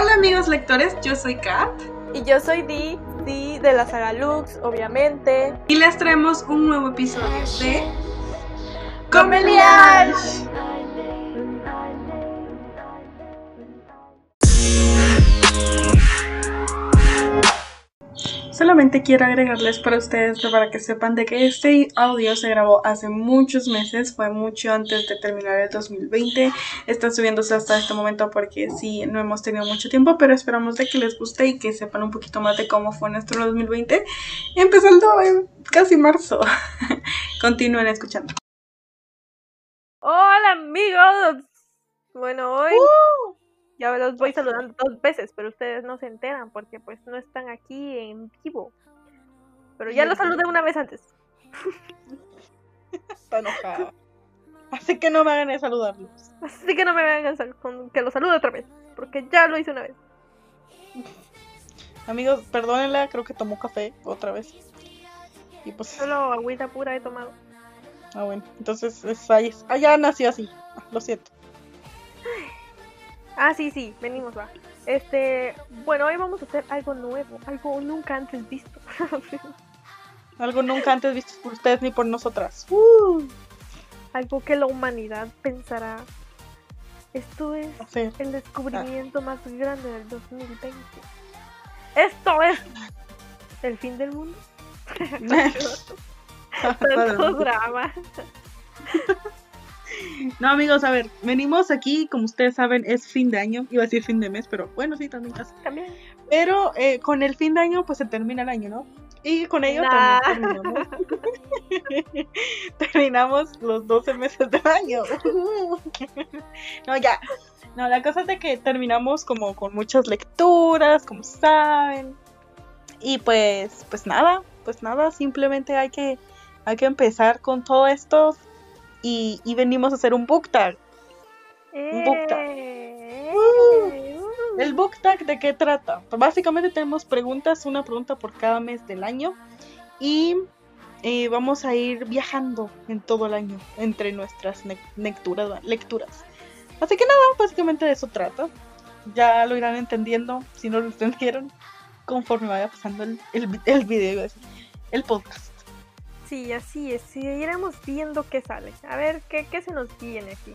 Hola amigos lectores, yo soy Kat. Y yo soy Di, Di de la saga Lux, obviamente. Y les traemos un nuevo episodio de ¡Comeliage! Solamente quiero agregarles para ustedes para que sepan de que este audio se grabó hace muchos meses, fue mucho antes de terminar el 2020. Está subiéndose hasta este momento porque sí, no hemos tenido mucho tiempo, pero esperamos de que les guste y que sepan un poquito más de cómo fue nuestro 2020, empezando en casi marzo. Continúen escuchando. Hola amigos. Bueno, hoy ¡Uh! Ya los voy saludando dos veces, pero ustedes no se enteran porque pues no están aquí en vivo. Pero ya los saludé una vez antes. Está enojada. Así que no me hagan de saludarlos. Así que no me vengan sal- con que los salude otra vez, porque ya lo hice una vez. Amigos, perdónenla, creo que tomó café otra vez. Y pues, Solo agüita pura he tomado. ah, bueno. Entonces, es ahí, ah, ya nació así. Ah, Lo siento. Ah, sí, sí, venimos, va. Este, bueno, hoy vamos a hacer algo nuevo, algo nunca antes visto. Algo nunca antes visto por ustedes ni por nosotras. Uh, algo que la humanidad pensará. Esto es el descubrimiento más grande del 2020. Esto es el fin del mundo. Tanto drama. No, amigos, a ver, venimos aquí, como ustedes saben, es fin de año. Iba a decir fin de mes, pero bueno, sí, también casi. También. Pero eh, con el fin de año, pues se termina el año, ¿no? Y con ello Nah. también terminamos. terminamos los 12 meses del año. no, ya. No, la cosa es de que terminamos como con muchas lecturas, como saben. Y pues, pues nada, pues nada, simplemente hay que, hay que empezar con todo esto. Y, y venimos a hacer un book tag. Un book tag. Eh, uh. ¿El book tag de qué trata? Pues básicamente tenemos preguntas, una pregunta por cada mes del año y eh, vamos a ir viajando en todo el año entre nuestras ne- lecturas. Así que nada, básicamente de eso trata. Ya lo irán entendiendo, si no lo entendieron, conforme vaya pasando el, el, el video, el podcast. Sí, así es. Sí, iremos viendo qué sale. A ver, ¿qué, qué se nos viene aquí?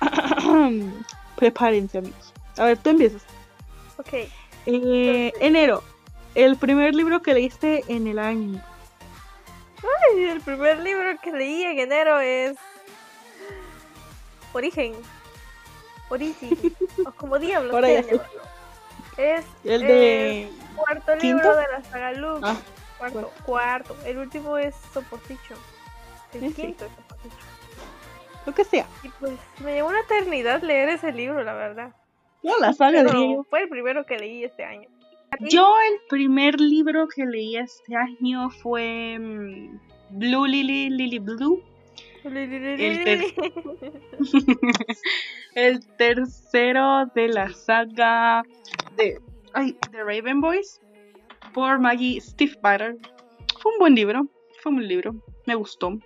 Prepárense amigos. A ver, tú empiezas. Ok. Eh, enero, el primer libro que leíste en el año. Ay, el primer libro que leí en enero es Origen. Origin. o como diablos. Es El de... cuarto ¿Quinto? libro de la saga. Ah, cuarto, cuarto. El último es Opposition. El Sí, sí. quinto es lo que sea. Y pues me llevó una eternidad leer ese libro, la verdad. No, la saga Pero yo. fue el primero que leí este año. Yo el primer libro que leí este año fue mm, Blue Lily, Lily Blue. El ter- el tercero de la saga de, ay, de Raven Boys por Maggie Stiefvater. Fue un buen libro, fue un buen libro, me gustó.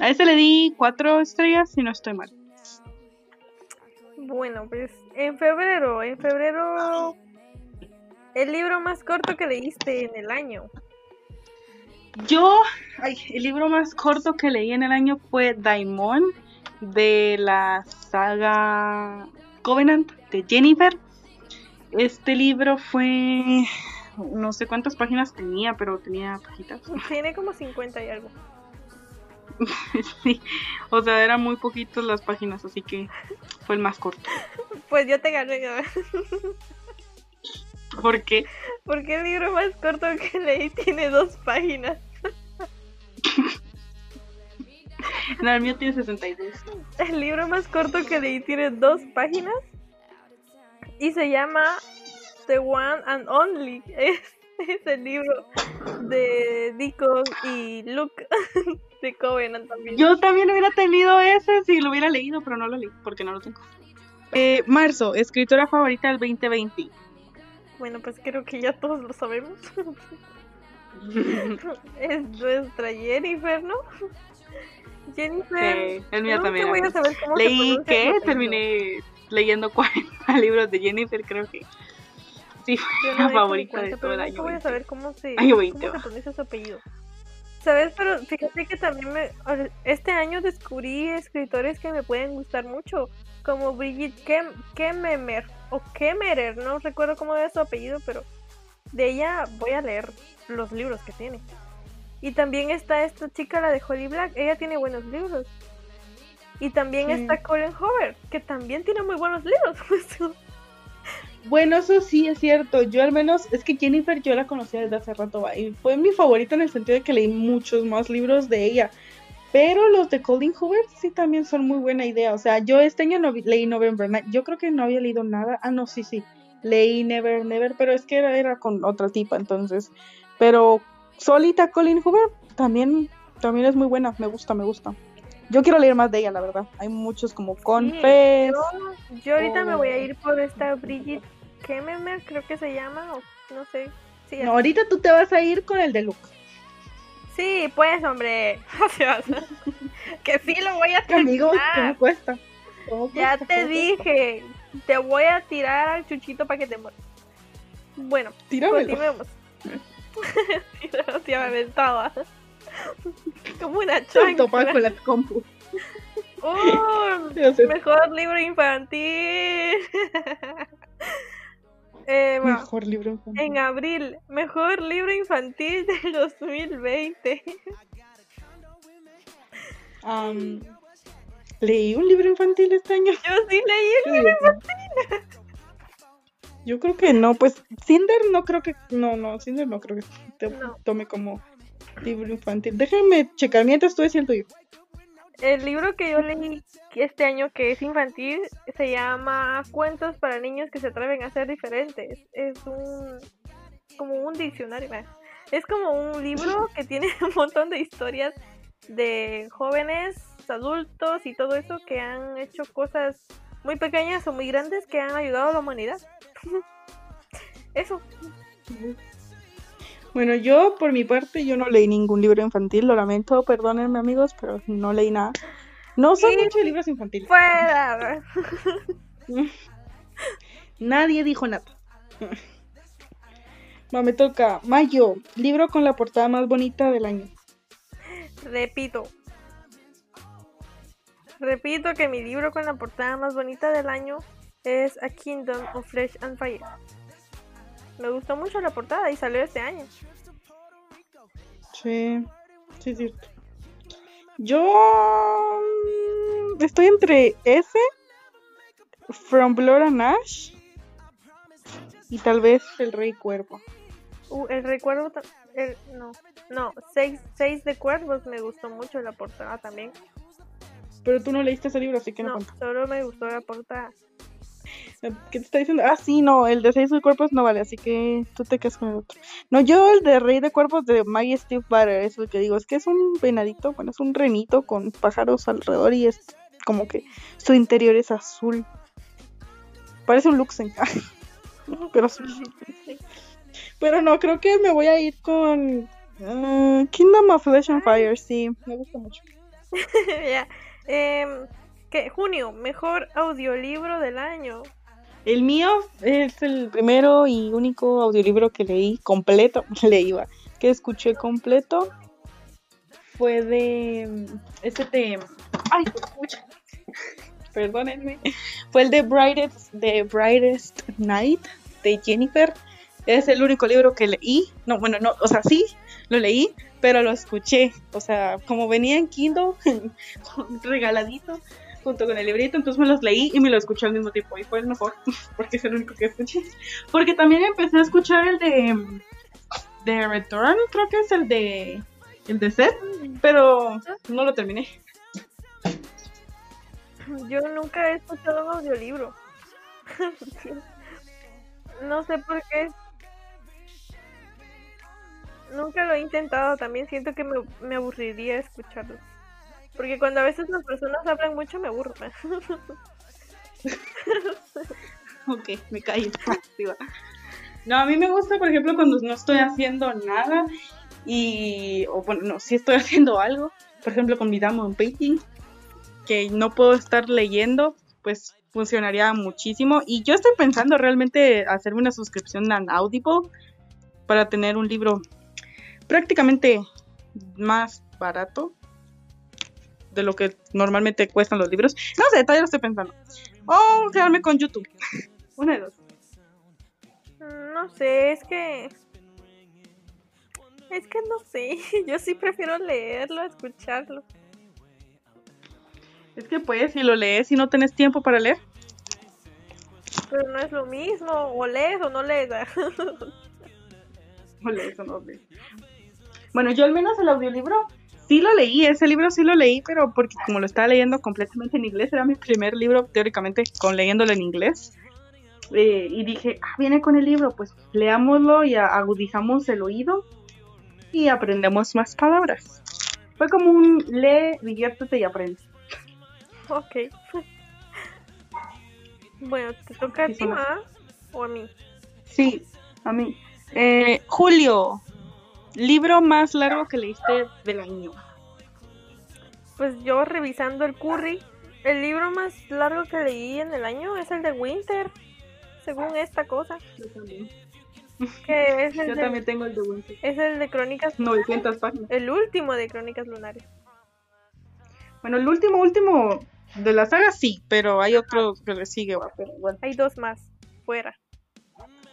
A ese le di cuatro estrellas si no estoy mal. Bueno, pues en febrero, en febrero el libro más corto que leíste en el año. Yo, ay, el libro más corto que leí en el año fue Daimon de la saga Covenant de Jennifer. Este libro fue, no sé cuántas páginas tenía, pero tenía pajitas. Tiene como 50 y algo. sí, o sea, eran muy poquitas las páginas, así que fue el más corto. Pues yo te gané, ¿no? Porque porque el libro más corto que leí tiene dos páginas. no, el mío tiene 62. El libro más corto que leí tiene dos páginas y se llama The One and Only. Es, es el libro de Dico y Luke de Covenant también. Yo también hubiera tenido ese si lo hubiera leído, pero no lo leí porque no lo tengo. Eh, marzo, escritora favorita del 2020. Bueno, pues creo que ya todos lo sabemos. es nuestra Jennifer, ¿no? Jennifer. Sí, el mío también. voy a amigos. saber cómo se Leí que terminé leyendo 40 libros de Jennifer, creo que sí fue no la favorita cuenta, de todo el año. voy a 20. saber cómo se, Año cómo 20, se va. pronuncia su apellido. ¿Sabes? Pero fíjate que también me, este año descubrí escritores que me pueden gustar mucho, como Brigitte Kem, Kemmerer, o Kemmerer, no recuerdo cómo es su apellido, pero de ella voy a leer los libros que tiene. Y también está esta chica, la de Holly Black, ella tiene buenos libros. Y también Sí. está Colin Hoover, que también tiene muy buenos libros. Bueno, eso sí es cierto. Yo al menos, es que Jennifer yo la conocía desde hace rato va, y fue mi favorita en el sentido de que leí muchos más libros de ella. Pero los de Colin Hoover sí también son muy buena idea. O sea, yo este año no leí November Night. Yo creo que no había leído nada. Ah, no, sí, sí. Leí Never, Never, pero es que era, era con otra tipa, entonces. Pero solita Colin Hoover también, también es muy buena. Me gusta, me gusta. Yo quiero leer más de ella, la verdad. Hay muchos como Confess. Yo, yo ahorita me voy a ir por esta Brigitte Kemmerer, creo que se llama, o no sé. Sí, No, ahorita tú te vas a ir con el de Luke. sí pues, hombre. Que sí lo voy a Amigo, terminar. ¿cómo cuesta? ¿Cómo Ya cuesta? te ¿Cómo dije, te voy a tirar al chuchito para que te mueras. Bueno? Tíramelo. continuemos. ya me aventaba. Como una chancla. con la compu. ¡Oh! Ya. Mejor libro infantil. Eh, va. Mejor libro infantil. En abril, mejor libro infantil del 2020. Am, leí un libro infantil este año. Yo sí leí digo que no. Yo creo que no, pues Cinder no creo que, no, no, Cinder no creo que te No. tome como libro infantil. Déjenme checar mientras tú decís el tuyo. El libro que yo leí este año que es infantil se llama Cuentos para niños que se atreven a ser diferentes. Es un como un diccionario. Es como un libro que tiene un montón de historias de jóvenes, adultos y todo eso que han hecho cosas muy pequeñas o muy grandes que han ayudado a la humanidad. Eso. Bueno, yo por mi parte, yo no leí ningún libro infantil, lo lamento, perdónenme amigos, pero no leí nada. No son Sí. muchos libros infantiles. Fuera. Nadie dijo nada. Va, me toca. Mayo, libro con la portada más bonita del año. Repito. Repito que mi libro con la portada más bonita del año es A Kingdom of Flesh and Fire. Me gustó mucho la portada y salió este año. Sí, sí, es cierto. Yo mm, estoy entre ese, From Blood and Ash, y tal vez El Rey Cuervo. Uh, el recuerdo. ta- el- no, no. Seis, seis de cuervos me gustó mucho la portada también. Pero tú no leíste ese libro, así que no, No, cuenta. solo me gustó la portada. ¿Qué te está diciendo? Ah, sí, no, el de Seis de Cuerpos no vale, así que tú te quedas con el otro. No, yo el de Rey de Cuerpos de Maggie Steve Butter, es lo que digo. Es que es un venadito, bueno, es un renito con pájaros alrededor y es como que su interior es azul. Parece un Luxen, pero azul. Pero no, creo que me voy a ir con ah, Kingdom of Flesh and Fire, sí, me gusta mucho. ya. Em, ¿qué? Junio, mejor audiolibro del año. El mío es el primero y único audiolibro que leí completo, leí, que escuché completo. Fue de. Este de. Ay, escucha. Perdónenme. Fue el de Brightest, de Brightest Night de Jennifer. Es el único libro que leí. No, bueno, no, o sea, sí, lo leí, pero lo escuché. O sea, como venía en Kindle, regaladito, junto con el librito, entonces me los leí y me lo escuché al mismo tiempo. Y fue el mejor, porque es el único que escuché. Porque también empecé a escuchar el de, de Return, creo que es el de, el de Seth, pero no lo terminé. Yo nunca he escuchado un audiolibro. no sé por qué. Nunca lo he intentado. También siento que me, me aburriría escucharlo. Porque cuando a veces las personas hablan mucho me aburro. Ok, me caí. No, a mí me gusta, por ejemplo, cuando no estoy haciendo nada y, o bueno, no, si estoy haciendo algo, por ejemplo, con mi Diamond Painting, que no puedo estar leyendo, pues funcionaría muchísimo. Y yo estoy pensando realmente hacerme una suscripción a Audible para tener un libro prácticamente más barato de lo que normalmente cuestan los libros. No sé, todavía lo estoy pensando. O quedarme con YouTube. Una de dos. Mm, No sé, es que. Es que no sé. Yo sí prefiero leerlo, escucharlo. Es que pues, si lo lees y no tenés tiempo para leer. Pero no es lo mismo. O lees o no lees. O lees o no lees. Bueno, yo al menos el audiolibro sí lo leí, ese libro sí lo leí, pero porque como lo estaba leyendo completamente en inglés, era mi primer libro teóricamente con leyéndolo en inglés. Eh, y dije, ah, viene con el libro, pues leámoslo y agudizamos el oído y aprendemos más palabras. Fue como un lee, diviértete y aprende. ok. Bueno, ¿te toca a ti, ma? ¿O a mí? Sí, a mí. Eh, Julio, libro más largo que leíste del año. Pues yo revisando el curry, el libro más largo que leí en el año es el de Winter, según esta cosa, Yo también. que es el, Yo de, también tengo el de Winter. es el de Crónicas, 900 páginas. el último de Crónicas Lunares. Bueno, el último, último de la saga sí, pero hay otro que le sigue, va, pero bueno, Hay dos más, fuera.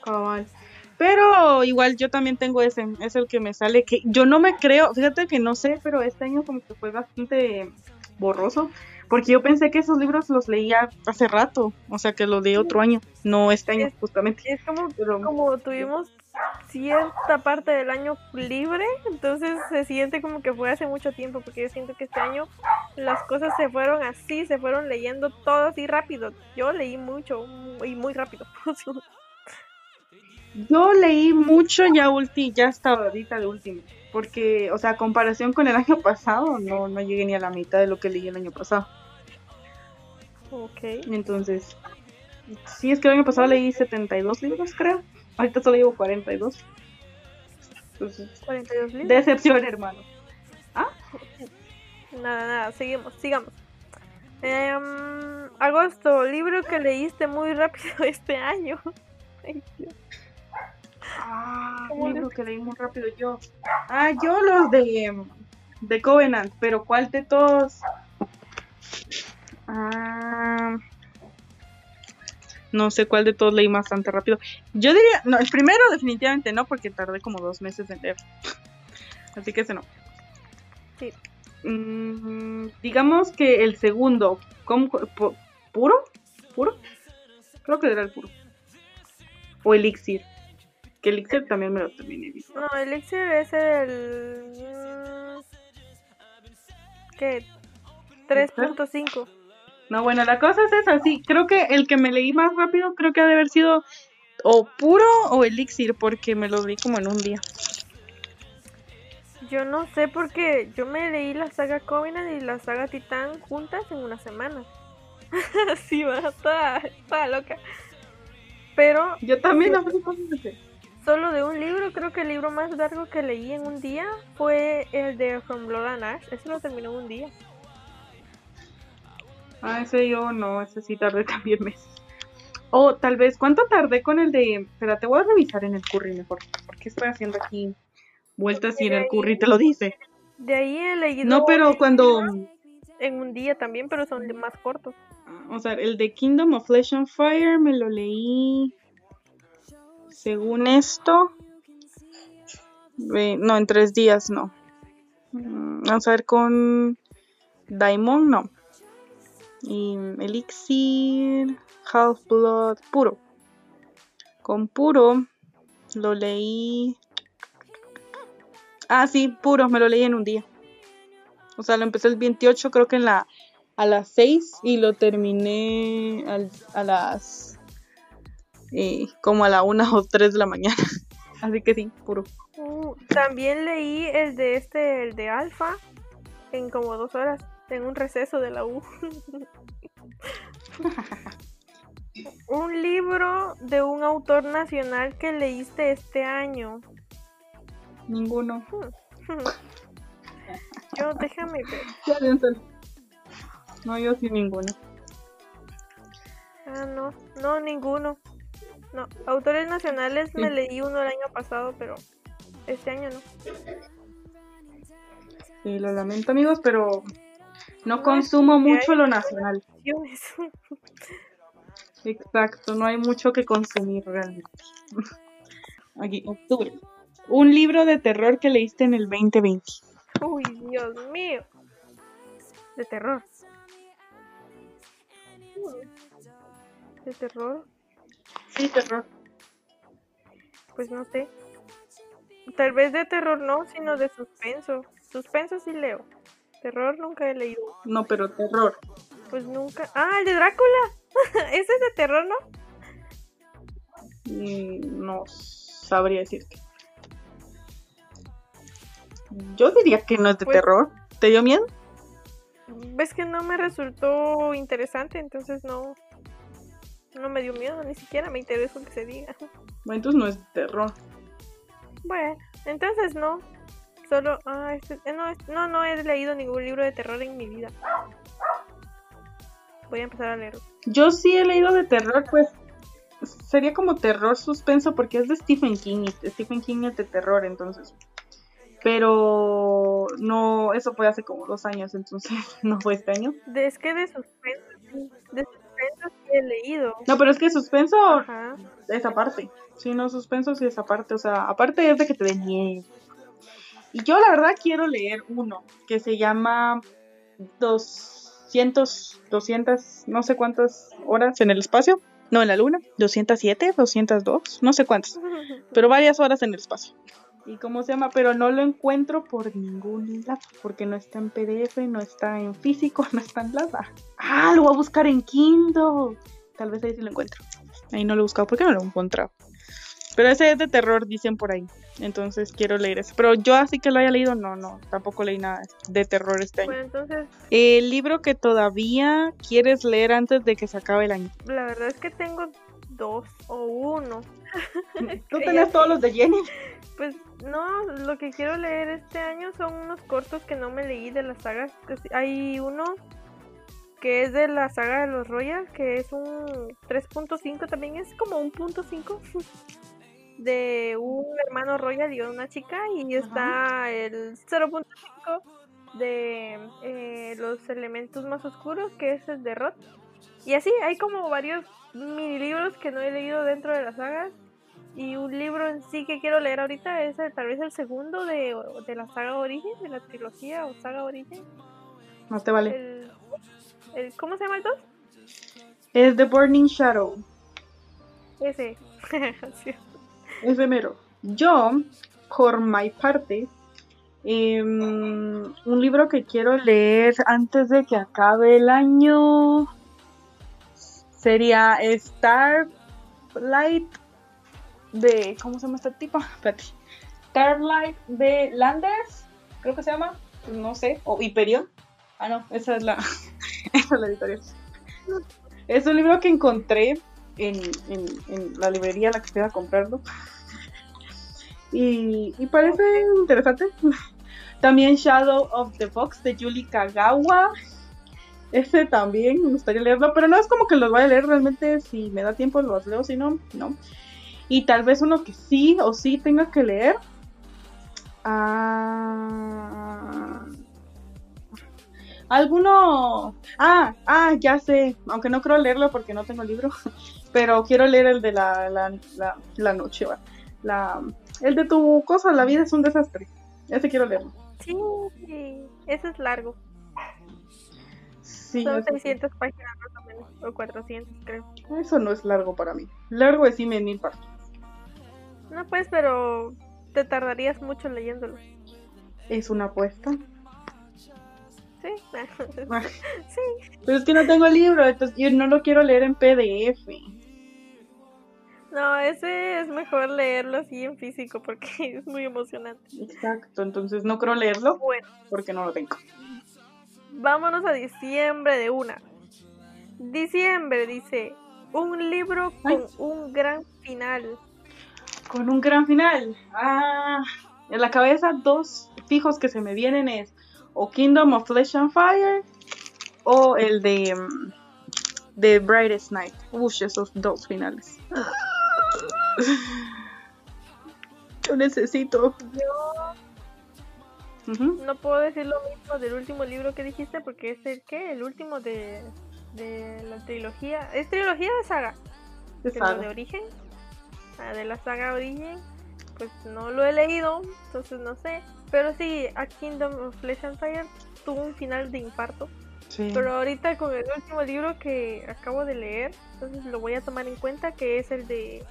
cabal. Pero igual yo también tengo ese, es el que me sale, que yo no me creo, fíjate que no sé, pero este año como que fue bastante borroso, porque yo pensé que esos libros los leía hace rato, o sea que los leí otro año, no este año Es- justamente. Es como, Pero- como tuvimos cierta parte del año libre, entonces se siente como que fue hace mucho tiempo, porque yo siento que este año las cosas se fueron así, se fueron leyendo todo así rápido. Yo leí mucho y muy rápido. Yo leí mucho ya ulti, ya hasta ahorita de último, porque, o sea, a comparación con el año pasado, no, no llegué ni a la mitad de lo que leí el año pasado. ok. Entonces, sí, es que el año pasado leí 72 libros, creo. Ahorita solo llevo 42. Entonces, 42 libros. decepción, hermano. Nada, nada, seguimos, sigamos. Em, agosto, libro que leíste muy rápido este año. Ay, Dios. Ah, ¿Cómo libro que leí muy rápido yo. Ah, yo los de, de Covenant, pero ¿cuál de todos? Ah, no sé cuál de todos leí bastante rápido. Yo diría, no, el primero definitivamente no, porque tardé como dos meses en leer. Así que ese no. Sí. Mm, digamos que el segundo, ¿cómo, pu- ¿puro? ¿Puro? Creo que era el puro. O Elixir. Que Elixir también me lo terminé. No, Elixir es el. ¿Qué? 3.5. No, bueno, la cosa es esa, sí. Creo que el que me leí más rápido creo que ha de haber sido o puro o elixir, porque me lo leí como en un día. Yo no sé porque yo me leí la saga Covenant y la saga Titán juntas en una semana. sí, va, toda, toda loca. Pero Yo también, no se hace. Solo de un libro, creo que el libro más largo que leí en un día fue el de From Blood and Ash. Ese lo terminó en un día. Ah, ese yo no, ese sí tardé también meses. O tal vez, ¿cuánto tardé con el de... Espérate, voy a revisar en el curry mejor. Porque estoy haciendo aquí vueltas y en el curry te lo dice. De ahí he leído No, pero cuando... en un día también, pero son más cortos. O sea, el de Kingdom of Flesh and Fire me lo leí. Según esto. No, en tres días no. Mm, Vamos a ver con Daimon, no. Y Elixir, Half Blood, puro. Con puro lo leí. Ah, sí, puro, me lo leí en un día. O sea, lo empecé el 28, creo que en la a las 6 y lo terminé al- a las eh, como a la 1 o 3 de la mañana. Así que sí, puro. Uh, también leí el de este, el de Alfa, en como dos horas, en un receso de la U. un libro de un autor nacional que leíste este año. Ninguno. Yo, déjame ver. No, yo sí ninguno. Ah, no, no, ninguno. No, autores nacionales me leí uno el año pasado, pero este año no. Sí, lo lamento amigos, pero no No, consumo mucho lo nacional. Exacto, no hay mucho que consumir realmente. Aquí, octubre. Un libro de terror que leíste en el 2020. Uy, Dios mío. De terror. De terror, Sí, terror. pues no sé. Tal vez de terror no, sino de suspenso. Suspenso sí leo. Terror nunca he leído. No, pero terror. Pues nunca. Ah, el de Drácula. Ese es de terror, ¿no? Mm, No sabría decirte. Yo diría que no es de Pues- terror. ¿Te dio miedo? Ves que no me resultó interesante, entonces no. No me dio miedo, ni siquiera me interesó que se diga. Bueno, entonces no es de terror. Bueno, entonces no. Solo. Ah, este, eh, no, no, no he leído ningún libro de terror en mi vida. Voy a empezar a leerlo. Yo sí he leído de terror, pues sería como terror suspenso porque es de Stephen King y Stephen King es de terror, entonces. Pero no, eso fue hace como dos años, entonces no fue este año. Es que de suspenso, de he leído. No, pero es que suspenso Ajá. esa parte. Sí, no, suspenso sí esa parte. O sea, aparte es de que te den miedo. Y yo la verdad quiero leer uno que se llama 200, 200, no sé cuántas horas en el espacio. No, en la luna. 207, 202, no sé cuántas. Pero varias horas en el espacio. ¿Y cómo se llama? Pero no lo encuentro por ningún lado. Porque no está en PDF, no está en físico, no está en nada. Ah, lo voy a buscar en Kindle. Tal vez ahí sí lo encuentro. Ahí no lo he buscado porque no lo he encontrado. Pero ese es de terror, dicen por ahí. Entonces quiero leer ese. Pero yo así que lo haya leído, no, no. Tampoco leí nada de terror este año. Bueno, entonces, El libro que todavía quieres leer antes de que se acabe el año. la verdad es que tengo dos o uno. Tú tenés todos los de Jenny. Pues no, lo que quiero leer este año son unos cortos que no me leí de las sagas. Hay uno que es de la saga de los Royal, que es un 3.5, también es como un punto 5 de un hermano Royal y una chica. Y está el 0.5 de eh, los elementos más oscuros, que es el de Roth. Y así, hay como varios mini libros que no he leído dentro de las sagas. Y un libro en sí que quiero leer ahorita es el- tal vez el segundo de, de la saga Origen, de la trilogía o saga Origen. No te vale. El, el- ¿Cómo se llama el dos? Es The Burning Shadow. Ese. Sí. Ese mero. Yo, por mi parte, em, un libro que quiero leer antes de que acabe el año sería Starlight de. ¿Cómo se llama esta tipa? Espérate. Starlight de Landers, creo que se llama. No sé. O Hyperion. Ah, no, esa es la, esa es la editorial. Es un libro que encontré en, en, en la librería a la que fui a comprarlo. Y, y parece interesante. También Shadow of the Fox de Yuli Kagawa. Ese también me gustaría leerlo, pero no es como que los voy a leer realmente. Si me da tiempo, los leo, si no, no. Y tal vez uno que sí o sí tenga que leer. Ah, alguno. Ah, ah, ya sé. Aunque no creo leerlo porque no tengo el libro. Pero quiero leer el de la, la, la, la noche, va. La, el de tu cosa, la vida es un desastre. Ese quiero leerlo. Sí, ese es largo. Sí, Son ese sí. 600 páginas más o menos, o 400 creo. Eso no es largo para mí. Largo decime en mil partes. No pues, pero te tardarías mucho leyéndolo. Es una apuesta. Sí. Ah, sí. Pero es que no tengo el libro, entonces yo no lo quiero leer en PDF. No, ese es mejor leerlo así en físico porque es muy emocionante. Exacto, entonces no creo leerlo Bueno, porque no lo tengo. vámonos a diciembre de una. Diciembre dice, un libro con Ay. un gran final. Con un gran final. Ah, en la cabeza dos fijos que se me vienen es o Kingdom of Flesh and Fire o el de mm, The Brightest Night. Uy, esos dos finales. Yo necesito. Yo no puedo decir lo mismo del último libro que dijiste porque es el que, el último de, de la trilogía. ¿Es trilogía de saga? De saga. de Origen, de la saga Origen, pues no lo he leído, entonces no sé. Pero sí, A Kingdom of Flesh and Fire tuvo un final de infarto. Sí. Pero ahorita con el último libro que acabo de leer, entonces lo voy a tomar en cuenta, que es el de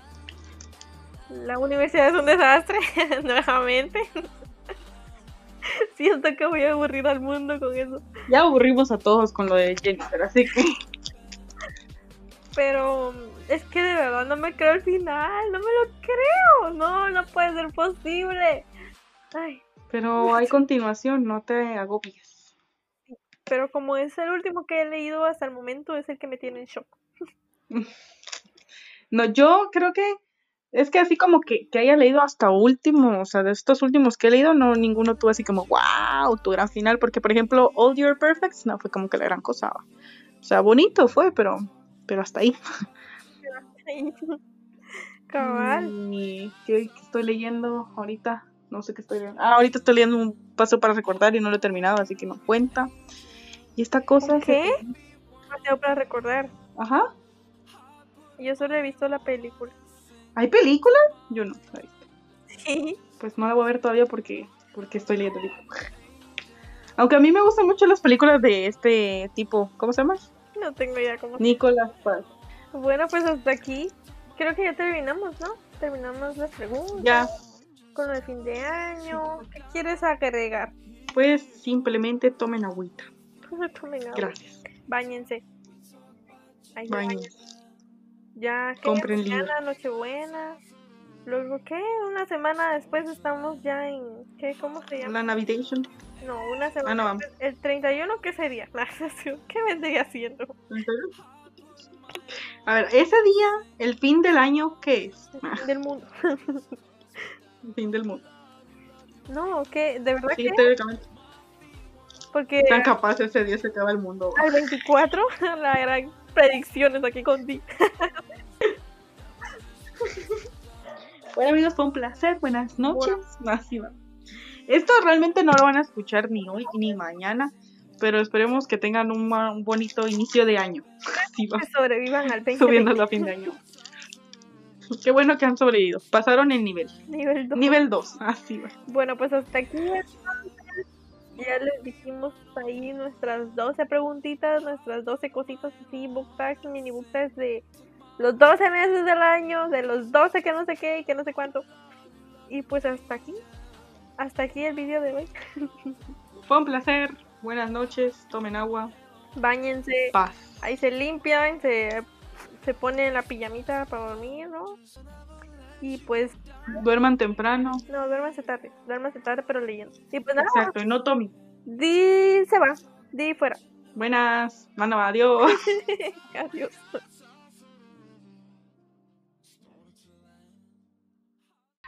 La universidad es un desastre, nuevamente. Siento que voy a aburrir al mundo con eso. Ya aburrimos a todos con lo de Jennifer, así que. Pero es que de verdad no me creo el final, no me lo creo. No, no puede ser posible. Ay, Pero hay continuación, no te agobies. pero como es el último que he leído hasta el momento, es el que me tiene en shock. No, yo creo que es que así como que, que haya leído hasta último, o sea, de estos últimos que he leído, no ninguno tuvo así como, wow, tu gran final, porque por ejemplo, All Your Perfects no fue como que la gran cosa. O sea, bonito fue, pero, pero hasta ahí. Cabal. Y ¿qué, qué estoy leyendo ahorita? No sé qué estoy leyendo. Ah, ahorita estoy leyendo un paso para recordar y no lo he terminado, así que no cuenta. Y esta cosa. ¿Qué? Paseo para recordar. Ajá. Yo solo he visto la película. ¿Hay película? Yo no. la he visto. Sí. Pues no la voy a ver todavía porque, porque estoy leyendo el libro. Aunque a mí me gustan mucho las películas de este tipo. ¿Cómo se llama? No tengo idea cómo. Nicolas Sparks. Bueno, pues hasta aquí. Creo que ya terminamos, ¿no? Terminamos las preguntas. Ya, Con el fin de año. ¿Qué quieres agregar? pues simplemente tomen agüita. Pues tomen. Gracias. Báñense. Ay, ya, Baño. Ya. Compren Mañana, Nochebuena. Luego, ¿qué? Una semana después estamos ya en. ¿Qué? ¿Cómo se llama? La Navidation. No, una semana. Ah, no, vamos. El 31, ¿qué sería? ¿Qué vendría haciendo? A ver, ese día, el fin del año, ¿qué es? Ah, Del mundo. el fin del mundo. No, ¿qué? ¿De verdad Sí, que? teóricamente. Porque Tan capaz ese día se acaba el mundo. al 24, la gran predicciones aquí contigo. Bueno amigos, fue un placer. Buenas noches. Así va. Esto realmente no lo van a escuchar ni hoy ni mañana, pero esperemos que tengan un, bonito inicio de año. Va, Que sobrevivan al 20. subiendo a fin de año. Qué bueno que han sobrevivido. Pasaron el nivel. Nivel 2. Nivel 2. Así va. Bueno, pues hasta aquí entonces, ya les dijimos ahí nuestras 12 preguntitas, nuestras 12 cositas así, book tags, mini book tags de los 12 meses del año, de los 12 que no sé qué y que no sé cuánto. Y pues hasta aquí, hasta aquí el vídeo de hoy. Fue un placer. Buenas noches. Tomen agua. Báñense, Paz. ahí se limpian, se, se ponen la pijamita para dormir, ¿no? Y pues, Duerman temprano. no, duérmanse tarde, duérmanse tarde pero leyendo. Y pues nada, Exacto. Y no tomen. di se va, di fuera. Buenas. Mano, adiós. Adiós.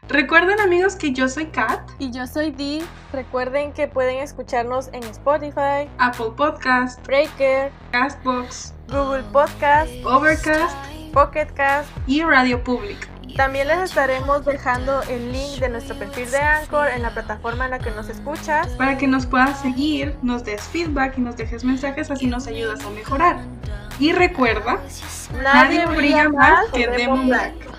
Recuerden amigos que yo soy Kat, Y yo soy Di. Recuerden que pueden escucharnos en Spotify, Apple Podcast, Breaker, Castbox, Google Podcast, Overcast Pocket Cast. y Radio Public. También les estaremos dejando el link de nuestro perfil de Anchor en la plataforma en la que nos escuchas. Para que nos puedas seguir, nos des feedback y nos dejes mensajes, así nos ayudas a mejorar. Y recuerda, nadie brilla más que Demon Black. control